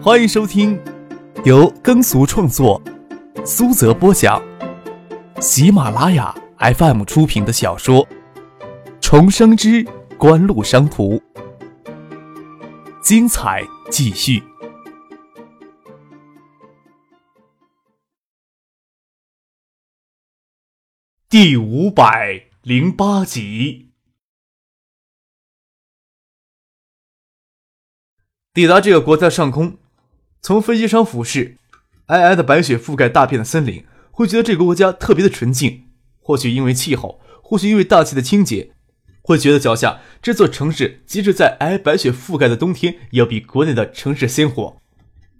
欢迎收听由耕俗创作、苏泽播讲、喜马拉雅 FM 出品的小说《重生之官路商途》，精彩继续，第五百零八集。抵达这个国家上空，从飞机上俯视，皑皑的白雪覆盖大片的森林，会觉得这个国家特别的纯净。或许因为气候，或许因为大气的清洁，会觉得脚下这座城市，即使在皑皑白雪覆盖的冬天，也要比国内的城市鲜活。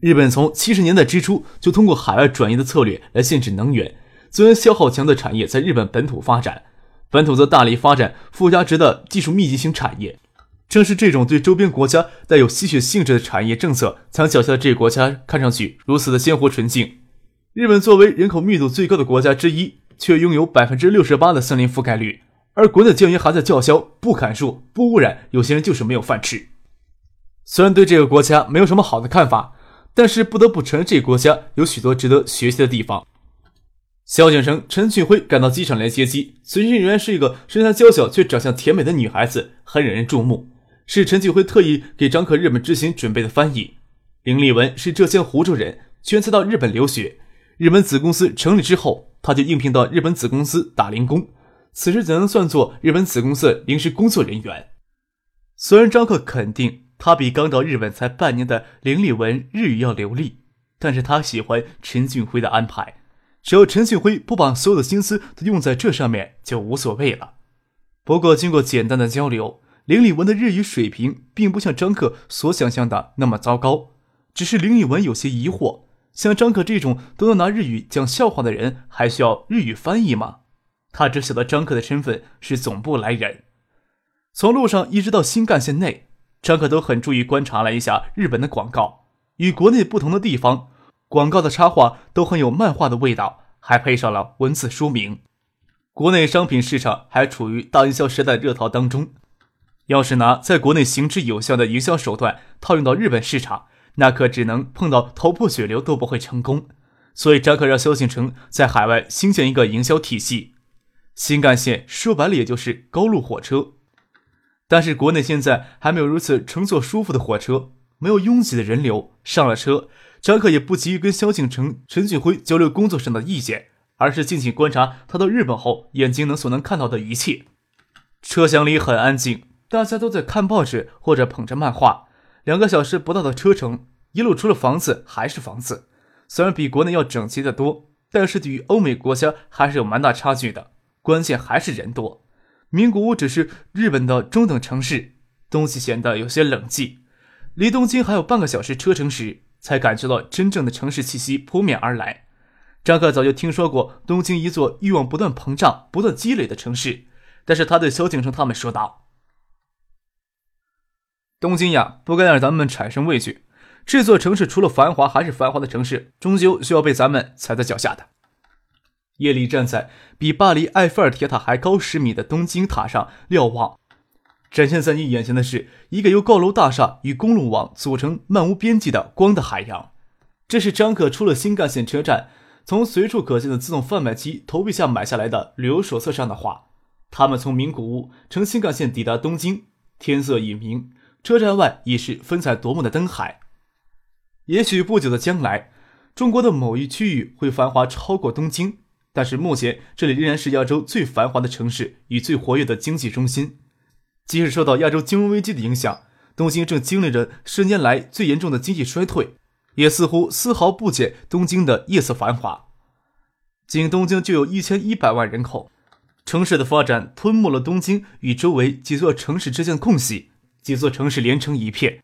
日本从七十年代之初就通过海外转移的策略来限制能源，资源消耗强的产业在日本本土发展，本土则大力发展附加值的技术密集型产业。正是这种对周边国家带有吸血性质的产业政策，才让脚下的这个国家看上去如此的鲜活纯净。日本作为人口密度最高的国家之一，却拥有百分之六十八的森林覆盖率，而国内竟然还在叫嚣不砍树、不污染，有些人就是没有饭吃。虽然对这个国家没有什么好的看法，但是不得不承认这个国家有许多值得学习的地方。萧景生、陈俊辉赶到机场来接机，随行人员是一个身材娇小却长相甜美的女孩子，很引人注目。是陈俊辉特意给张克日本之行准备的翻译。林立文是浙江湖州人，全才到日本留学。日本子公司成立之后，他就应聘到日本子公司打零工。此时怎能算作日本子公司临时工作人员？虽然张克肯定他比刚到日本才半年的林立文日语要流利，但是他喜欢陈俊辉的安排。只要陈俊辉不把所有的心思都用在这上面，就无所谓了。不过经过简单的交流。林立文的日语水平并不像张克所想象的那么糟糕，只是林立文有些疑惑：像张克这种都能拿日语讲笑话的人，还需要日语翻译吗？他只晓得张克的身份是总部来人。从路上一直到新干线内，张克都很注意观察了一下日本的广告。与国内不同的地方，广告的插画都很有漫画的味道，还配上了文字说明。国内商品市场还处于大营销时代热潮当中。要是拿在国内行之有效的营销手段套用到日本市场，那可只能碰到头破血流都不会成功。所以扎克让萧敬腾在海外兴建一个营销体系。新干线说白了也就是高路火车，但是国内现在还没有如此乘坐舒服的火车，没有拥挤的人流。上了车，扎克也不急于跟萧敬腾、陈俊辉交流工作上的意见，而是静静观察他到日本后眼睛能所能看到的一切。车厢里很安静。大家都在看报纸或者捧着漫画。两个小时不到的车程，一路除了房子还是房子。虽然比国内要整齐的多，但是与欧美国家还是有蛮大差距的。关键还是人多。名古屋只是日本的中等城市，东西显得有些冷寂。离东京还有半个小时车程时，才感觉到真正的城市气息扑面而来。张克早就听说过东京一座欲望不断膨胀、不断积累的城市，但是他对萧景生他们说道。东京呀，不该让咱们产生畏惧。这座城市除了繁华还是繁华的城市，终究需要被咱们踩在脚下的。夜里站在比巴黎埃菲尔铁塔还高十米的东京塔上瞭望，展现在你眼前的是一个由高楼大厦与公路网组成漫无边际的光的海洋。这是张可出了新干线车站，从随处可见的自动贩卖机投币下买下来的旅游手册上的话。他们从名古屋乘新干线抵达东京，天色已明。车站外已是风采夺目的灯海。也许不久的将来，中国的某一区域会繁华超过东京，但是目前这里仍然是亚洲最繁华的城市与最活跃的经济中心。即使受到亚洲金融危机的影响，东京正经历着十年来最严重的经济衰退，也似乎丝毫不减东京的夜色繁华。仅东京就有一千一百万人口，城市的发展吞没了东京与周围几座城市之间的空隙。几座城市连成一片，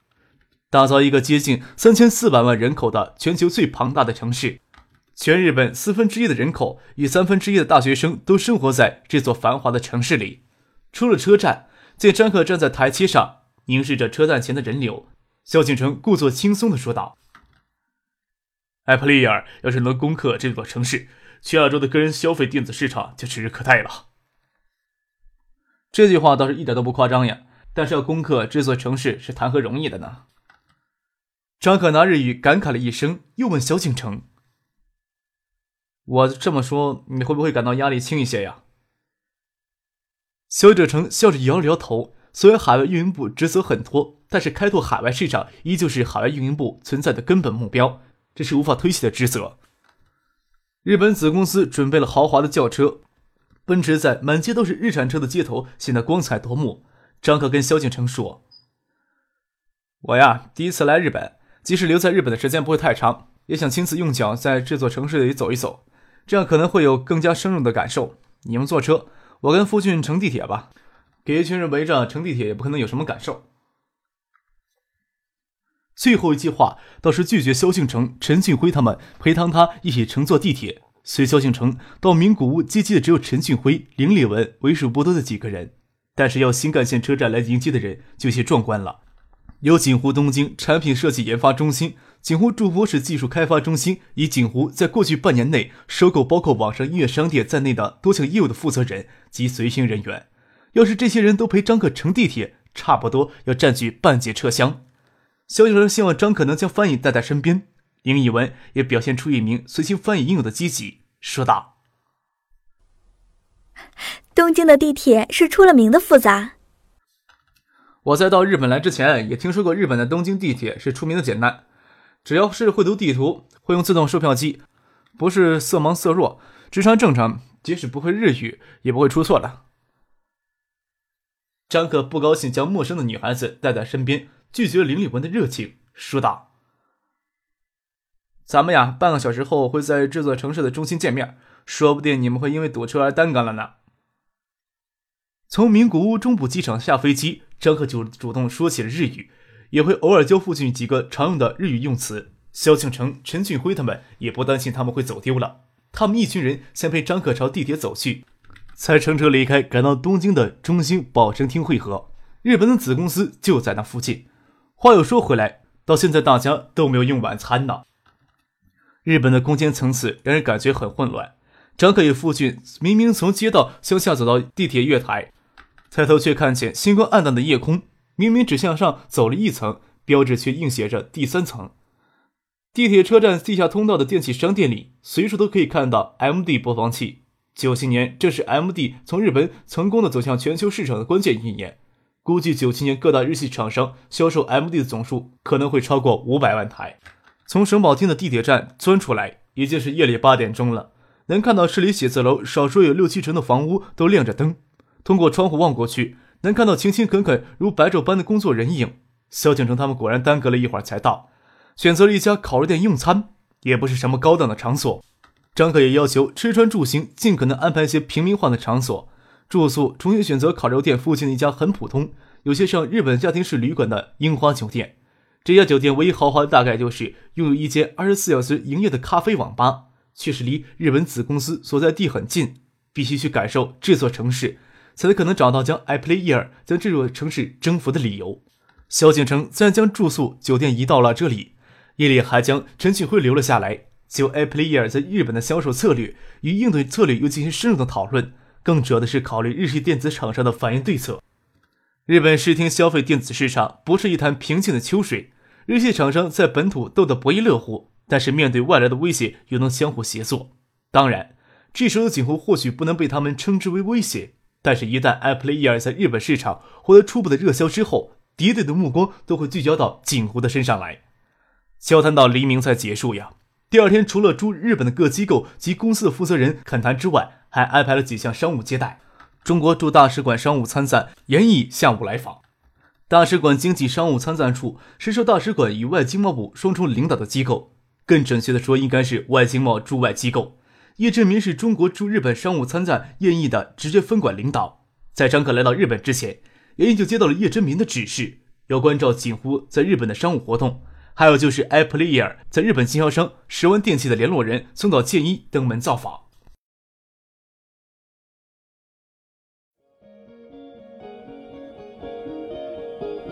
打造一个接近三千四百万人口的全球最庞大的城市。全日本四分之一的人口与三分之一的大学生都生活在这座繁华的城市里。出了车站，见张克站在台阶上凝视着车站前的人流，萧敬腾故作轻松地说道：“艾普利尔要是能攻克这座城市，全亚洲的个人消费电子市场就指日可待了。”这句话倒是一点都不夸张呀。但是要攻克这座城市是谈何容易的呢？张可拿日语感慨了一声，又问萧敬腾：“我这么说，你会不会感到压力轻一些呀？”萧志成笑着摇了摇头。虽然海外运营部职责很多，但是开拓海外市场依旧是海外运营部存在的根本目标，这是无法推卸的职责。日本子公司准备了豪华的轿车，奔驰在满街都是日产车的街头显得光彩夺目。张可跟萧敬腾说：“我呀，第一次来日本，即使留在日本的时间不会太长，也想亲自用脚在这座城市里走一走，这样可能会有更加深入的感受。你们坐车，我跟夫君乘地铁吧。”给一群人围着乘地铁也不可能有什么感受。最后一句话倒是拒绝萧敬腾、陈俊辉他们陪同他一起乘坐地铁。随萧敬腾到名古屋接机的只有陈俊辉、林立文为数不多的几个人，但是要新干线车站来迎接的人就些壮观了。有锦湖东京产品设计研发中心、锦湖驻波士技术开发中心，以锦湖在过去半年内收购包括网上音乐商店在内的多项业务的负责人及随行人员。要是这些人都陪张可乘地铁，差不多要占据半节车厢。萧敬腾希望张可能将翻译带在身边，林以文也表现出一名随行翻译应有的积极，说道：“东京的地铁是出了名的复杂。我在到日本来之前，也听说过日本的东京地铁是出名的简单，只要是会读地图、会用自动售票机，不是色盲色弱，智商正常，即使不会日语，也不会出错的。”张可不高兴将陌生的女孩子带在身边，拒绝了林立文的热情，说道：“咱们呀，半个小时后会在这座城市的中心见面，说不定你们会因为堵车而耽搁了呢。”从名古屋中部机场下飞机，张克就主动说起了日语，也会偶尔教父亲几个常用的日语用词。萧庆成、陈俊辉他们也不担心他们会走丢了，他们一群人先陪张克朝地铁走去。才乘车离开，赶到东京的中兴保生厅汇合。日本的子公司就在那附近。话又说回来，到现在大家都没有用晚餐呢。日本的空间层次让人感觉很混乱。张可与父亲明明从街道向下走到地铁月台，抬头却看见星光暗淡的夜空。明明只向上走了一层，标志却硬写着第三层。地铁车站地下通道的电器商店里，随处都可以看到 MD 播放器。九七年正是 M D 从日本成功的走向全球市场的关键一年，估计九七年各大日系厂商销售 M D 的总数可能会超过五百万台。从省保厅的地铁站钻出来，已经是夜里八点钟了。能看到市里写字楼少说有六七成的房屋都亮着灯，通过窗户望过去，能看到勤勤恳恳如白昼般的工作人影。萧景城他们果然耽搁了一会儿才到，选择了一家烤肉店用餐，也不是什么高档的场所。张可也要求吃穿住行尽可能安排一些平民化的场所，住宿重新选择烤肉店附近的一家很普通、有些像日本家庭式旅馆的樱花酒店。这家酒店唯一豪华的大概就是拥有一间二十四小时营业的咖啡网吧，却是离日本子公司所在地很近，必须去感受这座城市，才可能找到将 a p l e y e r 将这座城市征服的理由。萧敬腾自然将住宿酒店移到了这里，夜里还将陈启辉留了下来。就 a p l e y e r 在日本的销售策略与应对策略又进行深入的讨论，更主要的是考虑日系电子厂商的反应对策。日本视听消费电子市场不是一潭平静的秋水，日系厂商在本土斗得不亦乐乎，但是面对外来的威胁又能相互协作。当然，这时候的景湖或许不能被他们称之为威胁，但是，一旦 iPlayer 在日本市场获得初步的热销之后，敌对的目光都会聚焦到景湖的身上来。交谈到黎明才结束呀。第二天，除了驻日本的各机构及公司的负责人恳谈之外，还安排了几项商务接待。中国驻大使馆商务参赞严毅下午来访。大使馆经济商务参赞处是受大使馆与外经贸部双重领导的机构，更准确的说，应该是外经贸驻外机构。叶振民是中国驻日本商务参赞严毅的直接分管领导。在张可来到日本之前，严毅就接到了叶振民的指示，要关照锦湖在日本的商务活动。还有就是 Apple Ear 在日本经销商十万电器的联络人松岛健一登门造访。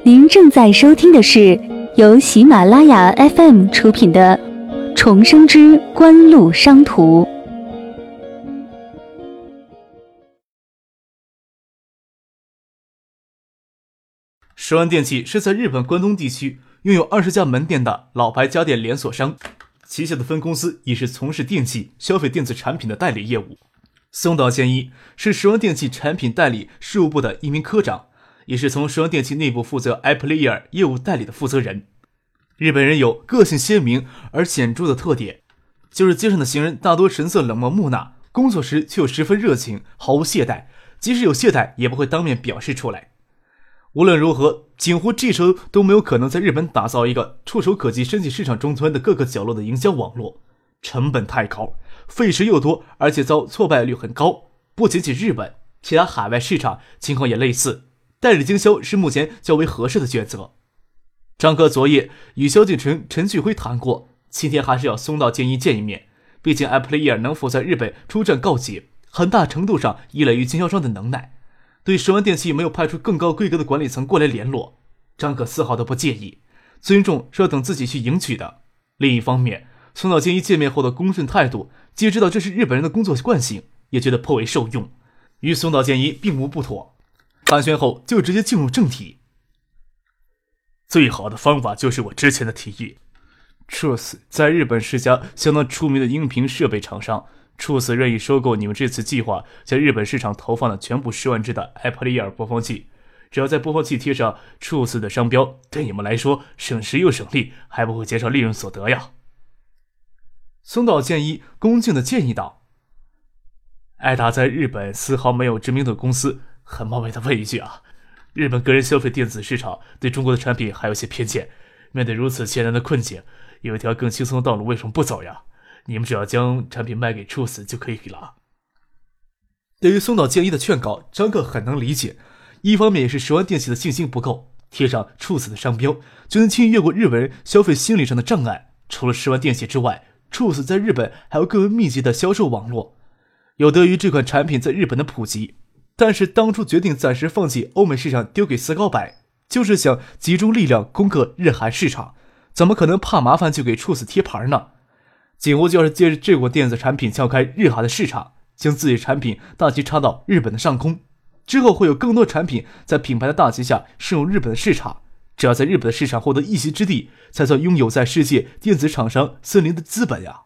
您正在收听的是由喜马拉雅 FM 出品的《重生之官路商途》。十万电器是在日本关东地区。拥有二十家门店的老牌家电连锁商，旗下的分公司也是从事电器消费电子产品的代理业务。松岛健一是十万电器产品代理事务部的一名科长，也是从十万电器内部负责 iPlayer 业务代理的负责人。日本人有个性鲜明而显著的特点，就是街上的行人大多神色冷漠木讷，工作时却又十分热情，毫无懈怠，即使有懈怠也不会当面表示出来。无论如何，锦湖这时候都没有可能在日本打造一个触手可及申请市场中端的各个角落的营销网络，成本太高。费时又多，而且遭挫败率很高。不仅仅日本，其他海外市场情况也类似。代理经销是目前较为合适的选择。张哥昨夜与萧敬腾、陈旭辉谈过，今天还是要松岛健一见一面。毕竟 Apple Ear 能否在日本出战告捷，很大程度上依赖于经销商的能耐。对十万电器没有派出更高规格的管理层过来联络，张可丝毫都不介意。尊重是要等自己去赢取的。另一方面，松岛健一见面后的恭顺态度，既知道这是日本人的工作惯性，也觉得颇为受用，与松岛健一并无不妥。寒暄后，就直接进入正题。最好的方法就是我之前的提议。Truth 在日本是家相当出名的音频设备厂商，Truth 愿意收购你们这次计划在日本市场投放的全部十万只的 iPlayer 播放器。只要在播放器贴上 Truth 的商标，对你们来说省时又省力，还不会减少利润所得呀。松岛健一恭敬的建议道：“艾达在日本丝毫没有知名度公司，很冒昧的问一句啊，日本个人消费电子市场对中国的产品还有些偏见，面对如此艰难的困境，有一条更轻松的道路，为什么不走呀？你们只要将产品卖给 Truth 就可以了。”对于松岛健一的劝告，张克很能理解，一方面也是十万电器的信心不够，贴上 Truth 的商标就能轻易越过日本人消费心理上的障碍。除了十万电器之外，Truth 在日本还有更为密集的销售网络，有得于这款产品在日本的普及。但是当初决定暂时放弃欧美市场，丢给斯高柏，就是想集中力量攻克日韩市场，怎么可能怕麻烦就给 Truth 贴牌呢？锦湖就是借着这款电子产品撬开日韩的市场，将自己产品大旗插到日本的上空，之后会有更多产品在品牌的大旗下深入日本的市场。只要在日本的市场获得一席之地，才算拥有在世界电子厂商森林的资本呀！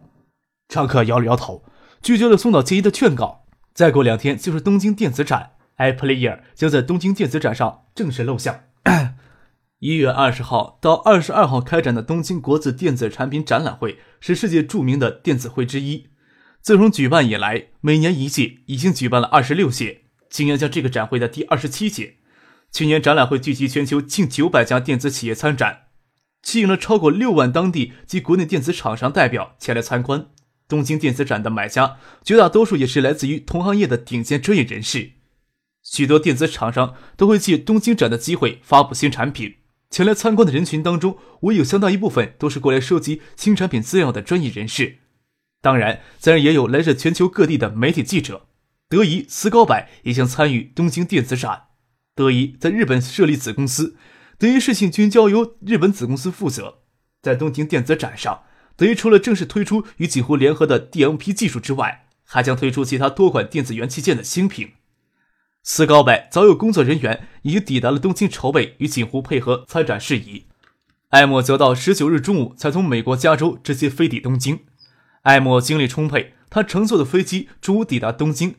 张克摇了摇头，拒绝了松岛健一的劝告。再过两天就是东京电子展，iPlayer 将在东京电子展上正式露相。一月二十号到二十二号开展的东京国子电子产品展览会是世界著名的电子会之一。自从举办以来，每年一届，已经举办了二十六届，今年将这个展会的第二十七届。去年展览会聚集全球近九百家电子企业参展，吸引了超过六万当地及国内电子厂商代表前来参观。东京电子展的买家绝大多数也是来自于同行业的顶尖专业人士，许多电子厂商都会借东京展的机会发布新产品。前来参观的人群当中，我有相当一部分都是过来收集新产品资料的专业人士，当然，自然也有来自全球各地的媒体记者。德仪、斯高柏也将参与东京电子展。德仪在日本设立子公司，德仪事情均交由日本子公司负责。在东京电子展上，德仪除了正式推出与几湖联合的 DMP 技术之外，还将推出其他多款电子元器件的新品。斯高柏早有工作人员已抵达了东京筹备与锦湖配合参展事宜，艾默则到十九日中午才从美国加州直接飞抵东京。艾默精力充沛，他乘坐的飞机中午抵达东京，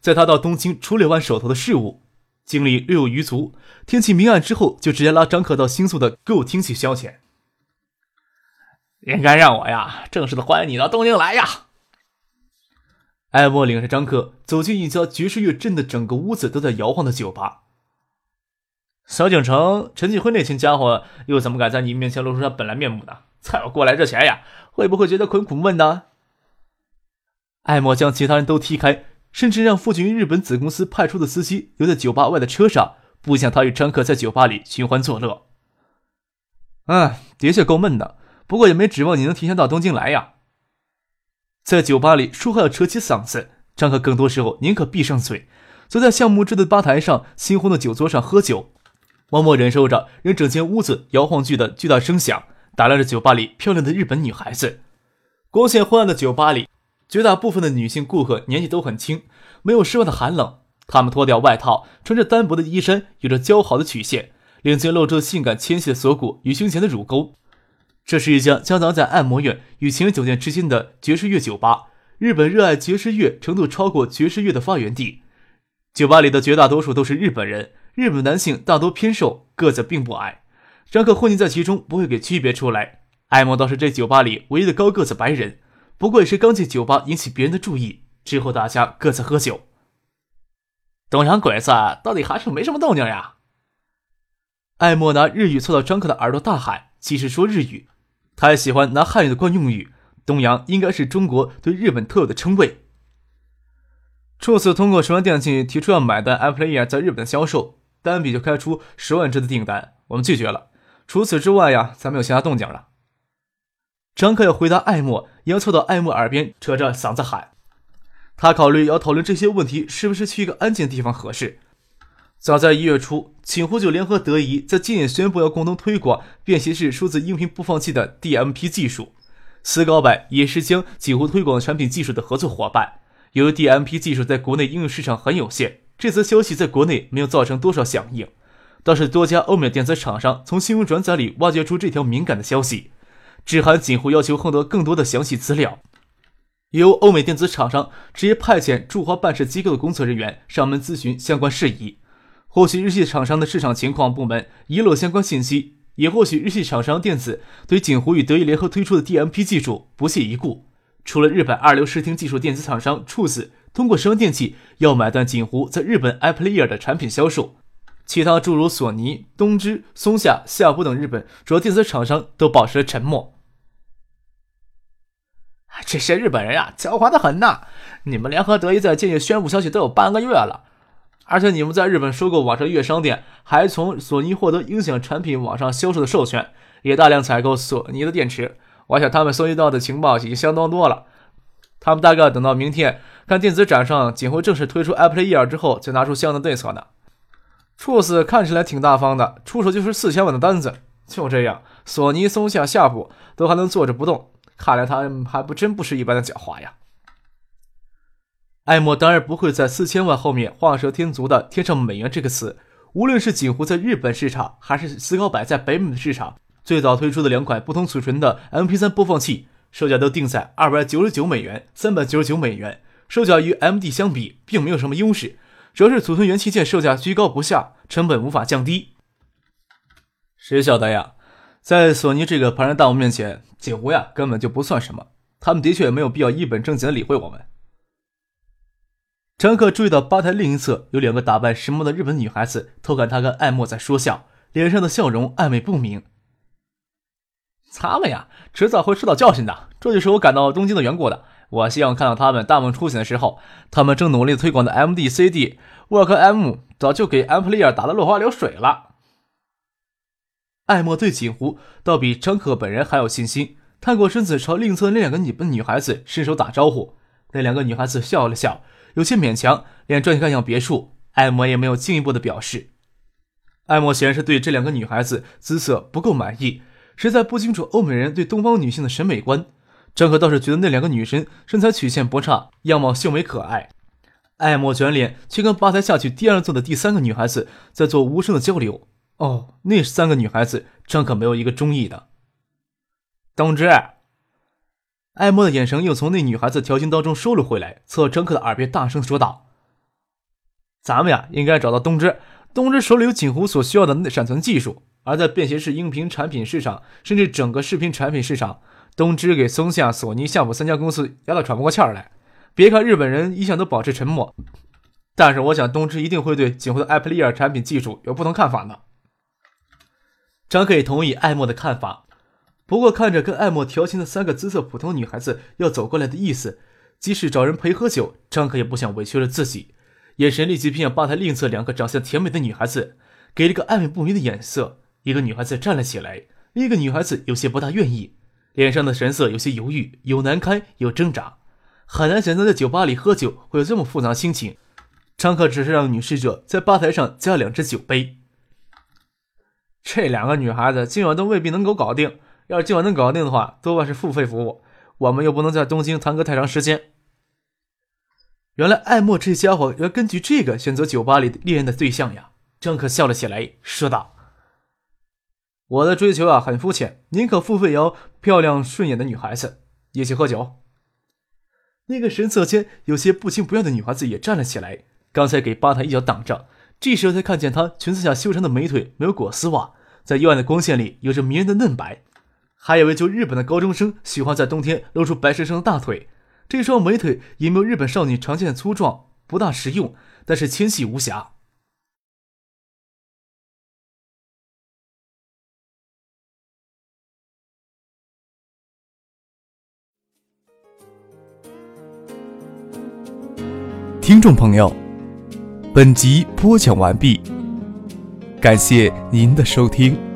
在他到东京处理完手头的事务。精力略有余足，天气明暗之后，就直接拉张可到新宿的歌舞厅去消遣。应该让我呀，正式的欢迎你到东京来呀！艾默领着张克走进一家爵士乐震得整个屋子都在摇晃的酒吧。小景城、陈继辉那群家伙又怎么敢在你面前露出他本来面目呢？在我过来之前呀，会不会觉得困苦闷呢？艾默将其他人都踢开。甚至让附近日本子公司派出的司机留在酒吧外的车上，不想他与张克在酒吧里寻欢作乐。嗯，的确够闷的，不过也没指望你能提前到东京来呀。在酒吧里说话要扯起嗓子，张克更多时候宁可闭上嘴，坐在橡木制的吧台上猩红的酒桌上喝酒，默默忍受着让整间屋子摇晃剧的巨大声响，打量着酒吧里漂亮的日本女孩子。光线昏暗的酒吧里。绝大部分的女性顾客年纪都很轻，没有室外的寒冷。她们脱掉外套，穿着单薄的衣衫，有着姣好的曲线，领间露出性感纤细的锁骨与胸前的乳沟。这是一家夹杂在按摩院与情人酒店之间的爵士乐酒吧。日本热爱爵士乐程度超过爵士乐的发源地。酒吧里的绝大多数都是日本人，日本男性大多偏瘦，个子并不矮。张克混迹在其中，不会给区别出来。艾莫倒是这酒吧里唯一的高个子白人，不过也是刚进酒吧引起别人的注意，之后大家各自喝酒。东洋鬼子到底还是没什么动静呀？艾莫拿日语凑到张克的耳朵大喊，其实说日语，他还喜欢拿汉语的惯用语。东洋应该是中国对日本特有的称谓。初次通过十万电器提出要买单 iPlayer 在日本的销售，单笔就开出十万只的订单，我们拒绝了。除此之外呀，再没有其他动静了。张克要回答艾莫，也要凑到艾莫耳边扯着嗓子喊。他考虑要讨论这些问题，是不是去一个安静的地方合适？早在一月初，锦湖就联合德仪在今年宣布要共同推广便携式数字音频播放器的 DMP 技术。思高柏也是将锦湖推广产品技术的合作伙伴。由于 DMP 技术在国内应用市场很有限，这则消息在国内没有造成多少响应。倒是多家欧美电子厂商从新闻转载里挖掘出这条敏感的消息，致函锦湖要求获得更多的详细资料。由欧美电子厂商直接派遣驻华办事机构的工作人员上门咨询相关事宜，或许日系厂商的市场情况部门遗漏相关信息，也或许日系厂商电子对锦湖与德意联合推出的 DMP 技术不屑一顾。除了日本二流视听技术电子厂商处子通过声电器要买断锦湖在日本 Apple ear 的产品销售，其他诸如索尼、东芝、松下、夏普等日本主要电子厂商都保持了沉默。这些日本人呀，狡猾的很呐！你们联合德意在建业宣布消息都有半个月了，而且你们在日本收购网上乐商店，还从索尼获得音响产品网上销售的授权，也大量采购索尼的电池。我想他们搜集到的情报已经相当多了，他们大概等到明天看电子展上仅会正式推出 Apple Ear 之后，再拿出相应的对策呢。处死看起来挺大方的，出手就是四千万的单子，就这样，索尼、松下、夏普都还能坐着不动。看来他还不真不是一般的狡猾呀！艾默当然不会在四千万后面画蛇添足的添上美元这个词。无论是锦湖在日本市场，还是思高柏在北美市场，最早推出的两款不同储存的 MP3 播放器，售价都定在二百九十九美元、三百九十九美元，售价与 MD 相比并没有什么优势，主要是储存元器件售价居高不下，成本无法降低。谁晓得呀？在索尼这个庞然大物面前，锦湖呀根本就不算什么。他们的确没有必要一本正经的理会我们。张克注意到吧台另一侧有两个打扮时髦的日本女孩子偷看他跟艾莫在说笑，脸上的笑容暧昧不明。他们呀，迟早会受到教训的。这就是我赶到东京的缘故的。我希望看到他们大梦初醒的时候，他们正努力推广的 MD、CD、沃克 M 早就给 Amplier 打得落花流水了。艾莫对锦湖倒比张克本人还有信心，探过身子朝另一侧那两个女本女孩子伸手打招呼。那两个女孩子笑了笑，有些勉强，连转向向别墅。艾莫也没有进一步的表示。艾莫显然是对这两个女孩子姿色不够满意，实在不清楚欧美人对东方女性的审美观。张可倒是觉得那两个女生身材曲线不差，样貌秀美可爱。艾莫卷脸去跟吧台下去第二座的第三个女孩子在做无声的交流。哦，那三个女孩子，张可没有一个中意的。东芝，艾莫的眼神又从那女孩子调情当中收了回来，侧张克的耳边大声说道：“咱们呀，应该找到东芝。东芝手里有锦湖所需要的闪存技术，而在便携式音频产品市场，甚至整个视频产品市场，东芝给松下、索尼、夏普三家公司压得喘不过气儿来。别看日本人一向都保持沉默，但是我想东芝一定会对锦湖的 Apple Ear 产品技术有不同看法的。”张克也同意艾莫的看法，不过看着跟艾莫调情的三个姿色普通女孩子要走过来的意思，即使找人陪喝酒，张克也不想委屈了自己。眼神立即偏向吧台另一侧两个长相甜美的女孩子，给了个暧昧不明的眼色。一个女孩子站了起来，另一个女孩子有些不大愿意，脸上的神色有些犹豫，有难堪，有挣扎。很难想象在酒吧里喝酒会有这么复杂心情。张克只是让女侍者在吧台上加两只酒杯。这两个女孩子今晚都未必能够搞定。要是今晚能搞定的话，多半是付费服务。我们又不能在东京耽搁太长时间。原来艾莫这家伙要根据这个选择酒吧里猎艳的对象呀！张可笑了起来，说道：“我的追求啊很肤浅，宁可付费邀漂亮顺眼的女孩子一起喝酒。那个神色间有些不情不愿的女孩子也站了起来，刚才给吧台一脚挡着，这时候才看见她裙子下修长的美腿没有裹丝袜，在幽暗的光线里有着迷人的嫩白。还以为就日本的高中生喜欢在冬天露出白生生的大腿，这双美腿也没有日本少女常见的粗壮，不大实用，但是纤细无瑕。听众朋友，本集播讲完毕，感谢您的收听。